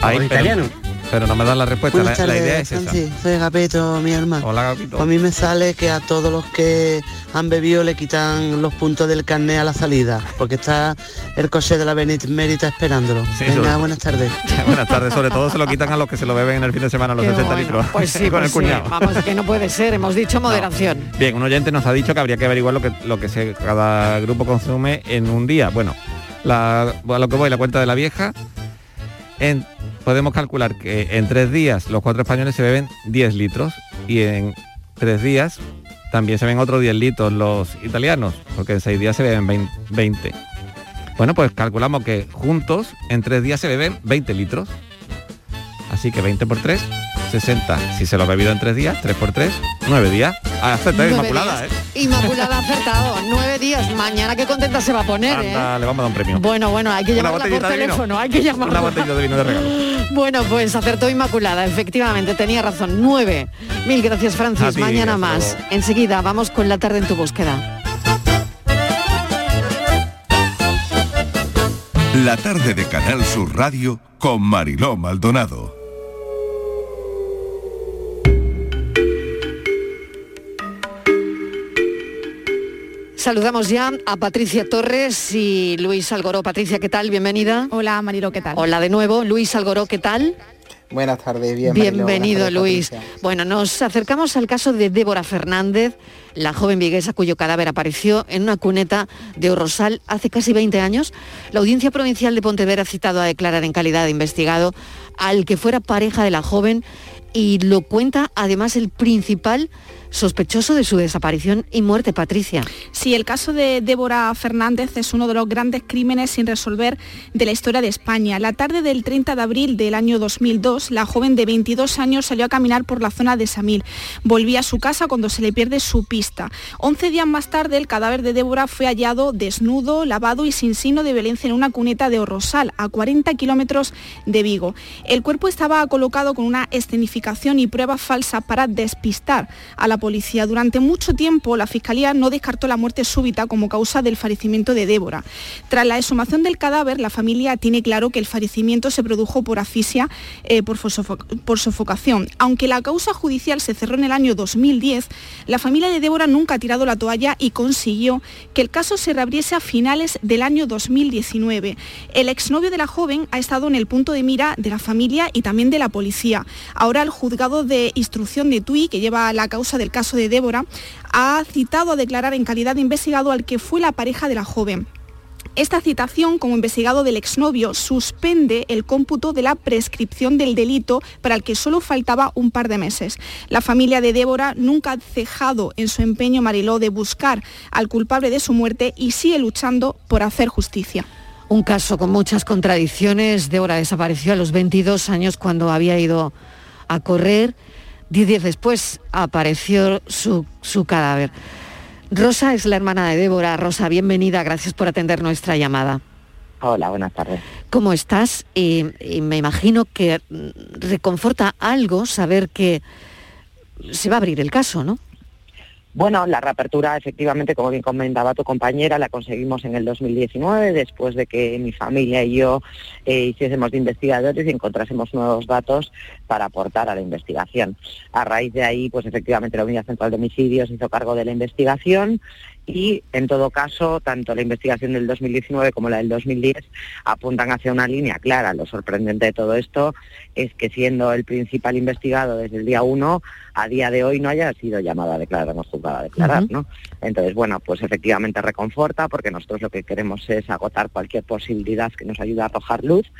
Ahí, los pero- italianos. Pero no me dan la respuesta. La, Buenas la tardes, idea es esa. Francis. Soy Agapeto, mi hermano. Hola, Agapito. Pues a mí me sale que a todos los que han bebido le quitan los puntos del carnet a la salida, porque está el coche de la Benemérita esperándolo. Sí, Venga, sobre- buenas tardes. Buenas tardes, sobre todo se lo quitan a los que se lo beben en el fin de semana, los Qué 60 bueno. litros. Pues sí, con pues el sí. cuñado. Vamos, que no puede ser, hemos dicho moderación. Bien, un oyente nos ha dicho que habría que averiguar lo que, lo que se, cada grupo consume en un día. Bueno, la, a lo que voy, la cuenta de la vieja, en- podemos calcular que en tres días los cuatro españoles se beben 10 litros y en tres días también se ven otros 10 litros los italianos, porque en seis días se beben 20. 20. Bueno, pues calculamos que juntos en tres días se beben 20 litros. Así que 20 por 3, 60. Si se lo ha bebido en tres días, 3 por 3, 9 días. Ah, Nueve Inmaculada, días. ¿eh? Inmaculada ha acertado. Nueve días. Mañana qué contenta se va a poner, ¿eh? Anda, le vamos a dar un premio. Bueno, bueno, hay que llamarla por vino. teléfono, hay que llamarla. Una botella de vino de regalo. Bueno, pues acertó Inmaculada, efectivamente, tenía razón. Nueve. Mil gracias, Francis. ti, Mañana más. luego. Enseguida vamos con la tarde en tu búsqueda. La tarde de Canal Sur Radio con Mariló Maldonado. Saludamos ya a Patricia Torres y Luis Algoró. Patricia, ¿qué tal? Bienvenida. Hola, Marilo, ¿qué tal? Hola de nuevo. Luis Algoró, ¿qué tal? Buenas tardes, bien, Bienvenido, tardes, Luis. Patricia. Bueno, nos acercamos al caso de Débora Fernández, la joven viguesa cuyo cadáver apareció en una cuneta de Orrosal hace casi 20 años. La Audiencia Provincial de Pontevedra ha citado a declarar en calidad de investigado al que fuera pareja de la joven y lo cuenta además el principal sospechoso de su desaparición y muerte, Patricia. Sí, el caso de Débora Fernández es uno de los grandes crímenes sin resolver de la historia de España. La tarde del 30 de abril del año 2002, la joven de 22 años salió a caminar por la zona de Samil. Volvía a su casa cuando se le pierde su pista. 11 días más tarde, el cadáver de Débora fue hallado desnudo, lavado y sin signo de violencia en una cuneta de Orrosal, a 40 kilómetros de Vigo. El cuerpo estaba colocado con una escenificación y pruebas falsas para despistar a la policía. Durante mucho tiempo la Fiscalía no descartó la muerte súbita como causa del fallecimiento de Débora. Tras la exhumación del cadáver, la familia tiene claro que el fallecimiento se produjo por asfixia eh, por, por sofocación. Aunque la causa judicial se cerró en el año 2010, la familia de Débora nunca ha tirado la toalla y consiguió que el caso se reabriese a finales del año 2019. El exnovio de la joven ha estado en el punto de mira de la familia y también de la policía. Ahora el juzgado de instrucción de Tui, que lleva la causa del caso de Débora, ha citado a declarar en calidad de investigado al que fue la pareja de la joven. Esta citación como investigado del exnovio suspende el cómputo de la prescripción del delito para el que solo faltaba un par de meses. La familia de Débora nunca ha cejado en su empeño Mariló de buscar al culpable de su muerte y sigue luchando por hacer justicia. Un caso con muchas contradicciones. Débora desapareció a los 22 años cuando había ido a correr. Diez días después apareció su, su cadáver. Rosa es la hermana de Débora. Rosa, bienvenida. Gracias por atender nuestra llamada. Hola, buenas tardes. ¿Cómo estás? Y, y me imagino que reconforta algo saber que se va a abrir el caso, ¿no? Bueno, la reapertura, efectivamente, como bien comentaba tu compañera, la conseguimos en el 2019, después de que mi familia y yo eh, hiciésemos de investigadores y encontrásemos nuevos datos para aportar a la investigación. A raíz de ahí, pues efectivamente la Unidad Central de Homicidios hizo cargo de la investigación y, en todo caso, tanto la investigación del 2019 como la del 2010 apuntan hacia una línea clara. Lo sorprendente de todo esto es que siendo el principal investigado desde el día 1, a día de hoy no haya sido llamado a declarar, hemos juzgado a declarar. ¿no? Entonces, bueno, pues efectivamente reconforta porque nosotros lo que queremos es agotar cualquier posibilidad que nos ayude a arrojar luz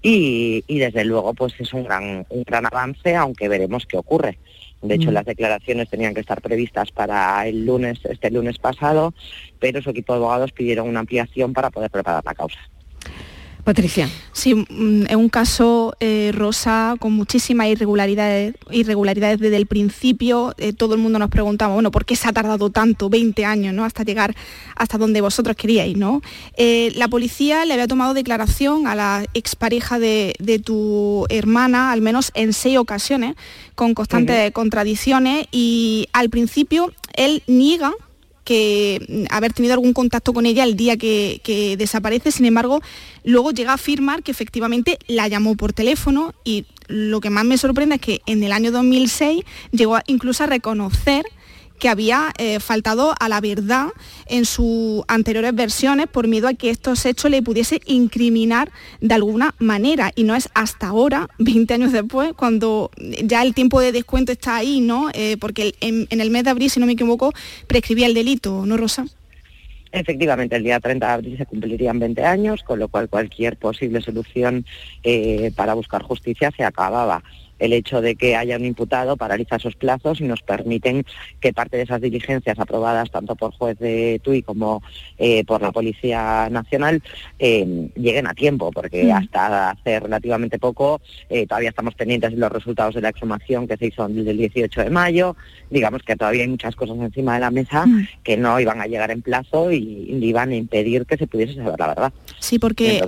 y, y desde luego pues es un gran, un gran avance, aunque veremos qué ocurre. De hecho, Mm. las declaraciones tenían que estar previstas para el lunes, este lunes pasado, pero su equipo de abogados pidieron una ampliación para poder preparar la causa. Patricia. Sí, mm, es un caso eh, rosa con muchísimas irregularidades, irregularidades desde el principio. Eh, todo el mundo nos preguntaba, bueno, ¿por qué se ha tardado tanto, 20 años, ¿no? hasta llegar hasta donde vosotros queríais? ¿no? Eh, la policía le había tomado declaración a la expareja de, de tu hermana, al menos en seis ocasiones, con constantes contradicciones, y al principio él niega que haber tenido algún contacto con ella el día que, que desaparece, sin embargo, luego llega a afirmar que efectivamente la llamó por teléfono y lo que más me sorprende es que en el año 2006 llegó incluso a reconocer que había eh, faltado a la verdad en sus anteriores versiones por miedo a que estos hechos le pudiese incriminar de alguna manera. Y no es hasta ahora, 20 años después, cuando ya el tiempo de descuento está ahí, ¿no? Eh, porque en, el mes de abril, si no me equivoco, prescribía el delito, ¿no, Rosa? Efectivamente, el día 30 de abril se cumplirían 20 años, con lo cual cualquier posible solución eh, para buscar justicia se acababa el hecho de que haya un imputado paraliza esos plazos y nos permiten que parte de esas diligencias aprobadas tanto por juez de TUI como eh, por la Policía Nacional eh, lleguen a tiempo, porque mm. hasta hace relativamente poco eh, todavía estamos pendientes de los resultados de la exhumación que se hizo el 18 de mayo, digamos que todavía hay muchas cosas encima de la mesa mm. que no iban a llegar en plazo y, iban a impedir que se pudiese saber la verdad. Sí, porque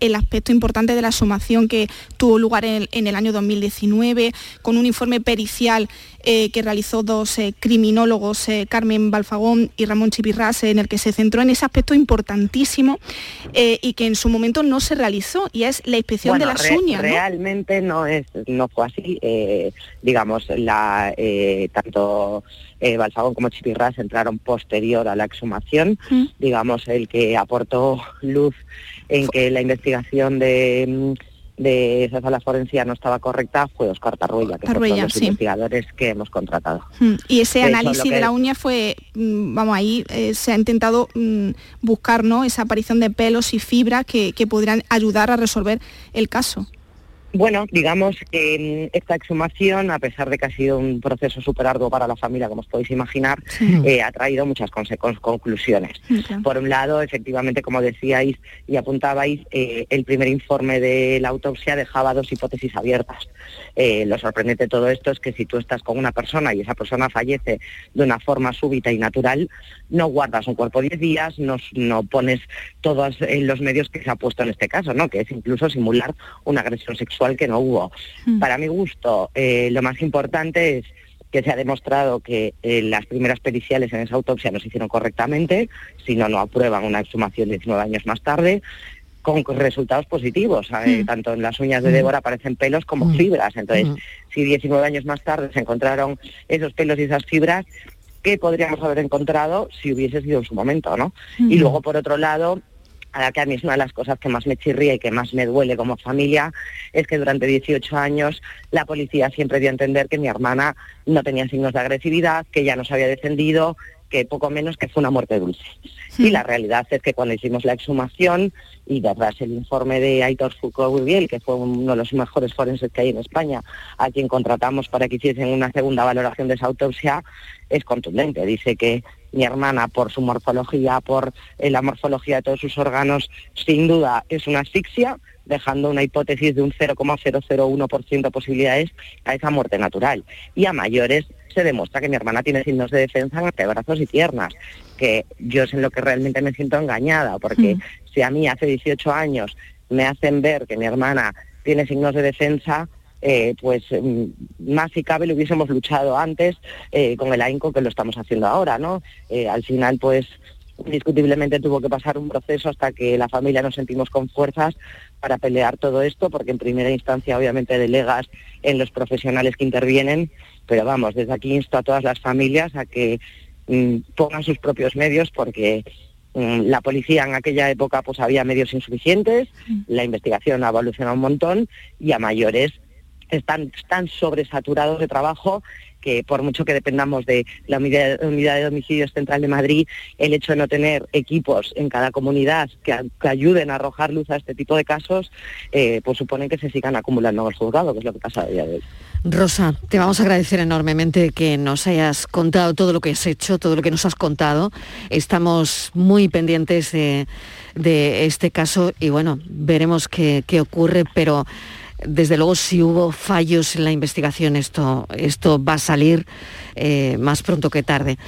el aspecto importante de la exhumación que tuvo lugar en, en el año 2019 con un informe pericial eh, que realizó dos eh, criminólogos, eh, Carmen Balfagón y Ramón Chipirras, en el que se centró en ese aspecto importantísimo y que en su momento no se realizó, y es la inspección de las uñas. Realmente no, es, no fue así. digamos, la, tanto Balfagón como Chipirras entraron posterior a la exhumación. Mm. Digamos, el que aportó luz en que la investigación de mm, de esa sala forencia no estaba correcta fue Oscar Tarruella, que es fue los investigadores que hemos contratado. Hmm. Y ese análisis de la uña fue, mm, vamos, ahí eh, se ha intentado mm, buscar ¿no? esa aparición de pelos y fibras que, que podrían ayudar a resolver el caso. Bueno, digamos que esta exhumación, a pesar de que ha sido un proceso súper arduo para la familia, como os podéis imaginar, eh, ha traído muchas conclusiones. Por un lado, efectivamente, como decíais y apuntabais, eh, el primer informe de la autopsia dejaba dos hipótesis abiertas. Eh, lo sorprendente de todo esto es que si tú estás con una persona y esa persona fallece de una forma súbita y natural, no guardas un cuerpo 10 días, no, no pones todos los medios que se ha puesto en este caso, ¿no? que es incluso simular una agresión sexual que no hubo. Mm. Para mi gusto, eh, lo más importante es que se ha demostrado que eh, las primeras periciales en esa autopsia no se hicieron correctamente, si no, no aprueban una exhumación 19 años más tarde, con resultados positivos. Mm. Tanto en las uñas de mm. Débora aparecen pelos como fibras. Entonces, si 19 años más tarde se encontraron esos pelos y esas fibras, ¿qué podríamos haber encontrado si hubiese sido en su momento? ¿no? Y luego, por otro lado, a que a mí es una de las cosas que más me chirría y que más me duele como familia, es que durante 18 años la policía siempre dio a entender que mi hermana no tenía signos de agresividad, que ya nos había defendido, que poco menos que fue una muerte dulce. Y la realidad es que cuando hicimos la exhumación y tras el informe de Aitor Foucault que fue uno de los mejores forenses que hay en España, a quien contratamos para que hiciesen una segunda valoración de esa autopsia, es contundente. Dice que mi hermana, por su morfología, por eh, la morfología de todos sus órganos, sin duda es una asfixia, dejando una hipótesis de un 0,001% de posibilidades a esa muerte natural. Y a mayores se demuestra que mi hermana tiene signos de defensa en brazos y piernas, que yo es en lo que realmente me siento engañada, porque mm. si a mí hace 18 años me hacen ver que mi hermana tiene signos de defensa, eh, pues mm, más si cabe lo hubiésemos luchado antes eh, con el AINCO que lo estamos haciendo ahora, ¿no? Eh, al final, pues indiscutiblemente tuvo que pasar un proceso hasta que la familia nos sentimos con fuerzas para pelear todo esto, porque en primera instancia obviamente delegas en los profesionales que intervienen, pero vamos, desde aquí insto a todas las familias a que mm, pongan sus propios medios porque mm, la policía en aquella época pues había medios insuficientes, la investigación ha evolucionado un montón y a mayores están, están sobresaturados de trabajo que por mucho que dependamos de la unidad, de homicidios central de Madrid, el hecho de no tener equipos en cada comunidad que, ayuden a arrojar luz a este tipo de casos, eh, pues supone que se sigan acumulando en el juzgado, que es lo que pasa a día de hoy. Rosa, te vamos a agradecer enormemente que nos hayas contado todo lo que has hecho, todo lo que nos has contado. Estamos muy pendientes de, este caso y bueno, veremos qué, qué ocurre, pero desde luego, si hubo fallos en la investigación, esto, esto va a salir eh, más pronto que tarde.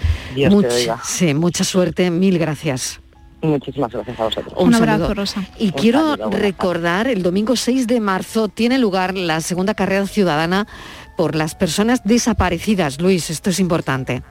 Sí, mucha suerte, mil gracias. Muchísimas gracias a vosotros. Un, abrazo, Rosa. Y quiero recordar, el domingo 6 de marzo tiene lugar la segunda carrera ciudadana por las personas desaparecidas. Luis, esto es importante.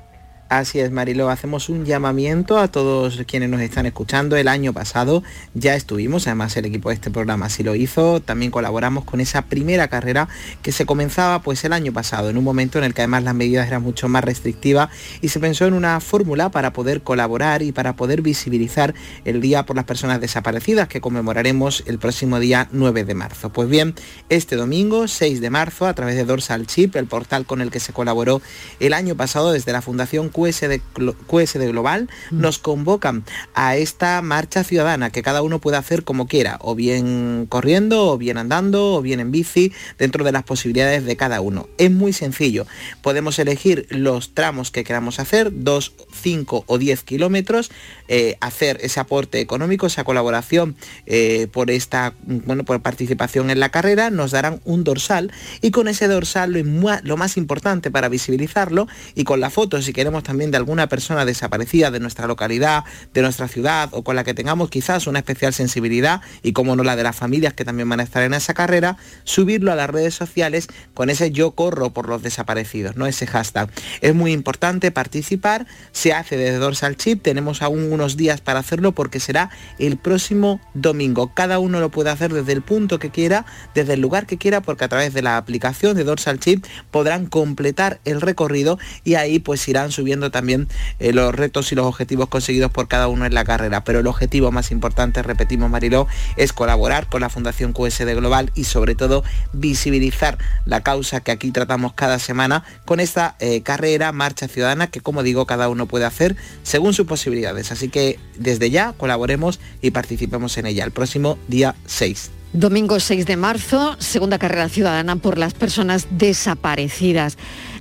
Así es, Marilo, hacemos un llamamiento a todos quienes nos están escuchando. El año pasado ya estuvimos, además el equipo de este programa así lo hizo, también colaboramos con esa primera carrera que se comenzaba pues el año pasado, en un momento en el que además las medidas eran mucho más restrictivas y se pensó en una fórmula para poder colaborar y para poder visibilizar el Día por las Personas Desaparecidas que conmemoraremos el próximo día 9 de marzo. Pues bien, este domingo 6 de marzo, a través de Dorsal Chip, el portal con el que se colaboró el año pasado desde la Fundación QSD, QSD Global, mm. nos convocan a esta marcha ciudadana que cada uno puede hacer como quiera, o bien corriendo, o bien andando, o bien en bici, dentro de las posibilidades de cada uno. Es muy sencillo. Podemos elegir los tramos que queramos hacer, 2, 5 o 10 kilómetros, eh, hacer ese aporte económico, esa colaboración eh, por esta bueno, por participación en la carrera, nos darán un dorsal y con ese dorsal lo, más importante para visibilizarlo y con la foto, si queremos también de alguna persona desaparecida de nuestra localidad, de nuestra ciudad o con la que tengamos quizás una especial sensibilidad y como no la de las familias que también van a estar en esa carrera, subirlo a las redes sociales con ese yo corro por los desaparecidos, ¿no? Ese hashtag. Es muy importante participar, se hace desde Dorsal Chip, tenemos aún unos días para hacerlo porque será el próximo domingo. Cada uno lo puede hacer desde el punto que quiera, desde el lugar que quiera, porque a través de la aplicación de Dorsal Chip podrán completar el recorrido y ahí pues irán subiendo también eh, los retos y los objetivos conseguidos por cada uno en la carrera. Pero el objetivo más importante, repetimos Mariló, es colaborar con la Fundación QSD Global y sobre todo visibilizar la causa que aquí tratamos cada semana con esta eh, carrera, marcha ciudadana, que como digo, cada uno puede hacer según sus posibilidades. Así que desde ya colaboremos y participemos en ella el próximo día 6. Domingo 6 de marzo, segunda carrera ciudadana por las personas desaparecidas.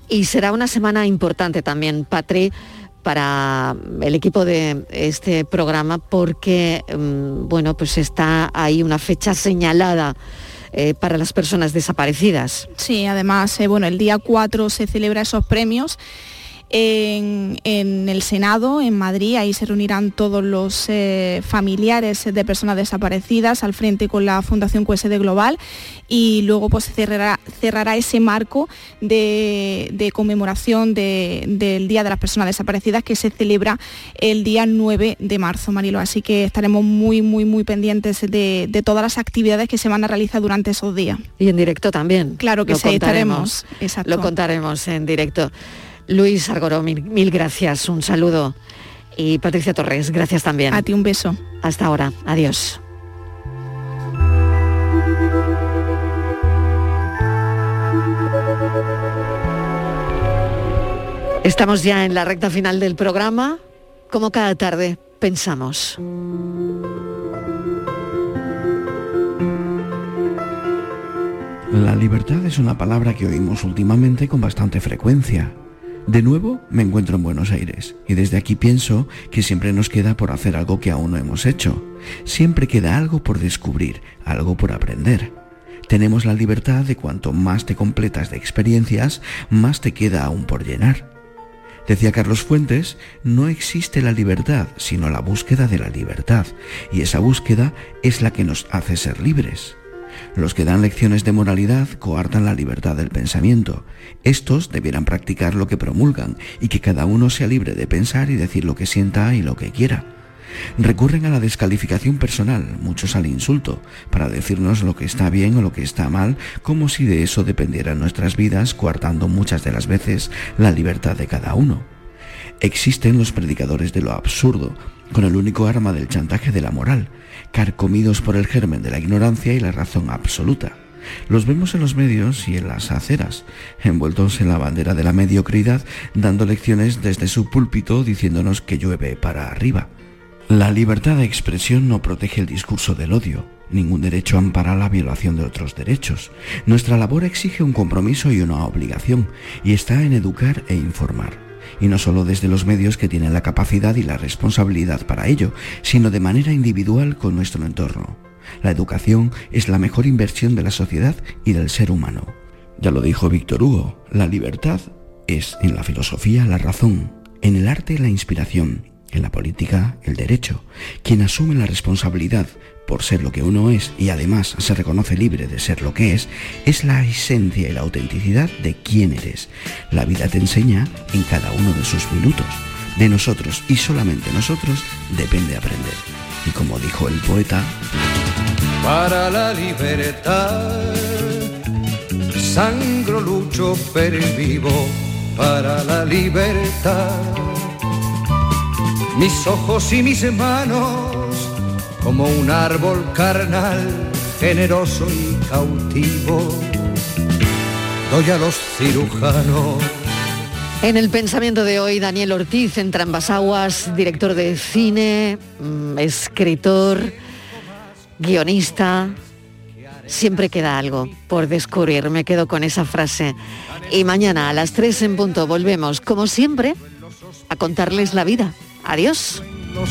Y será una semana importante también, Patri, para el equipo de este programa porque, mm, bueno, pues está ahí una fecha señalada. Eh, para las personas desaparecidas. Sí, además, eh, bueno, el día 4 se celebra esos premios en, el Senado, en Madrid. Ahí se reunirán todos los eh, familiares de personas desaparecidas al frente con la Fundación QSD Global y luego pues cerrará, cerrará ese marco de, conmemoración del Día de las Personas Desaparecidas que se celebra el día 9 de marzo, Marilo. Así que estaremos muy, muy, muy pendientes de, todas las actividades que se van a realizar durante esos días. Y en directo también. Claro que sí, estaremos. Lo contaremos en directo. Luis Argoró, mil, gracias, un saludo. Y Patricia Torres, gracias también. A ti un beso. Hasta ahora, adiós. Estamos ya en la recta final del programa. Como cada tarde, pensamos. La libertad es una palabra que oímos últimamente con bastante frecuencia de nuevo me encuentro en Buenos Aires y desde aquí pienso que siempre nos queda por hacer algo que aún no hemos hecho. Siempre queda algo por descubrir, algo por aprender. Tenemos la libertad de cuanto más te completas de experiencias, más te queda aún por llenar. Decía Carlos Fuentes, no existe la libertad, sino la búsqueda de la libertad, y esa búsqueda es la que nos hace ser libres. Los que dan lecciones de moralidad coartan la libertad del pensamiento. Estos debieran practicar lo que promulgan y que cada uno sea libre de pensar y decir lo que sienta y lo que quiera. Recurren a la descalificación personal, muchos al insulto, para decirnos lo que está bien o lo que está mal, como si de eso dependieran nuestras vidas, coartando muchas de las veces la libertad de cada uno. Existen los predicadores de lo absurdo, con el único arma del chantaje de la moral, carcomidos por el germen de la ignorancia y la razón absoluta. Los vemos en los medios y en las aceras, envueltos en la bandera de la mediocridad, dando lecciones desde su púlpito diciéndonos que llueve para arriba. La libertad de expresión no protege el discurso del odio. Ningún derecho ampara la violación de otros derechos. Nuestra labor exige un compromiso y una obligación, y está en educar e informar y no solo desde los medios que tienen la capacidad y la responsabilidad para ello, sino de manera individual con nuestro entorno. La educación es la mejor inversión de la sociedad y del ser humano. Ya lo dijo Víctor Hugo, la libertad es en la filosofía la razón, en el arte la inspiración En la política, el derecho. Quien asume la responsabilidad por ser lo que uno es y además se reconoce libre de ser lo que es, es la esencia y la autenticidad de quién eres. La vida te enseña en cada uno de sus minutos. De nosotros y solamente nosotros depende aprender. Y como dijo el poeta, para la libertad, sangro, lucho, vivo para la libertad. Mis ojos y mis manos, como un árbol carnal, generoso y cautivo, doy a los cirujanos. En el pensamiento de hoy, Daniel Ortiz, en aguas, director de cine, mm, escritor, guionista. Siempre queda algo por descubrir, me quedo con esa frase. Y mañana a las 3 en punto volvemos, como siempre, a contarles la vida. Adiós. Los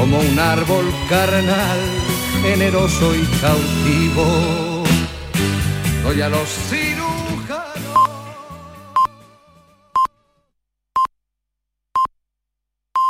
como un árbol carnal, generoso y cautivo. Doy a los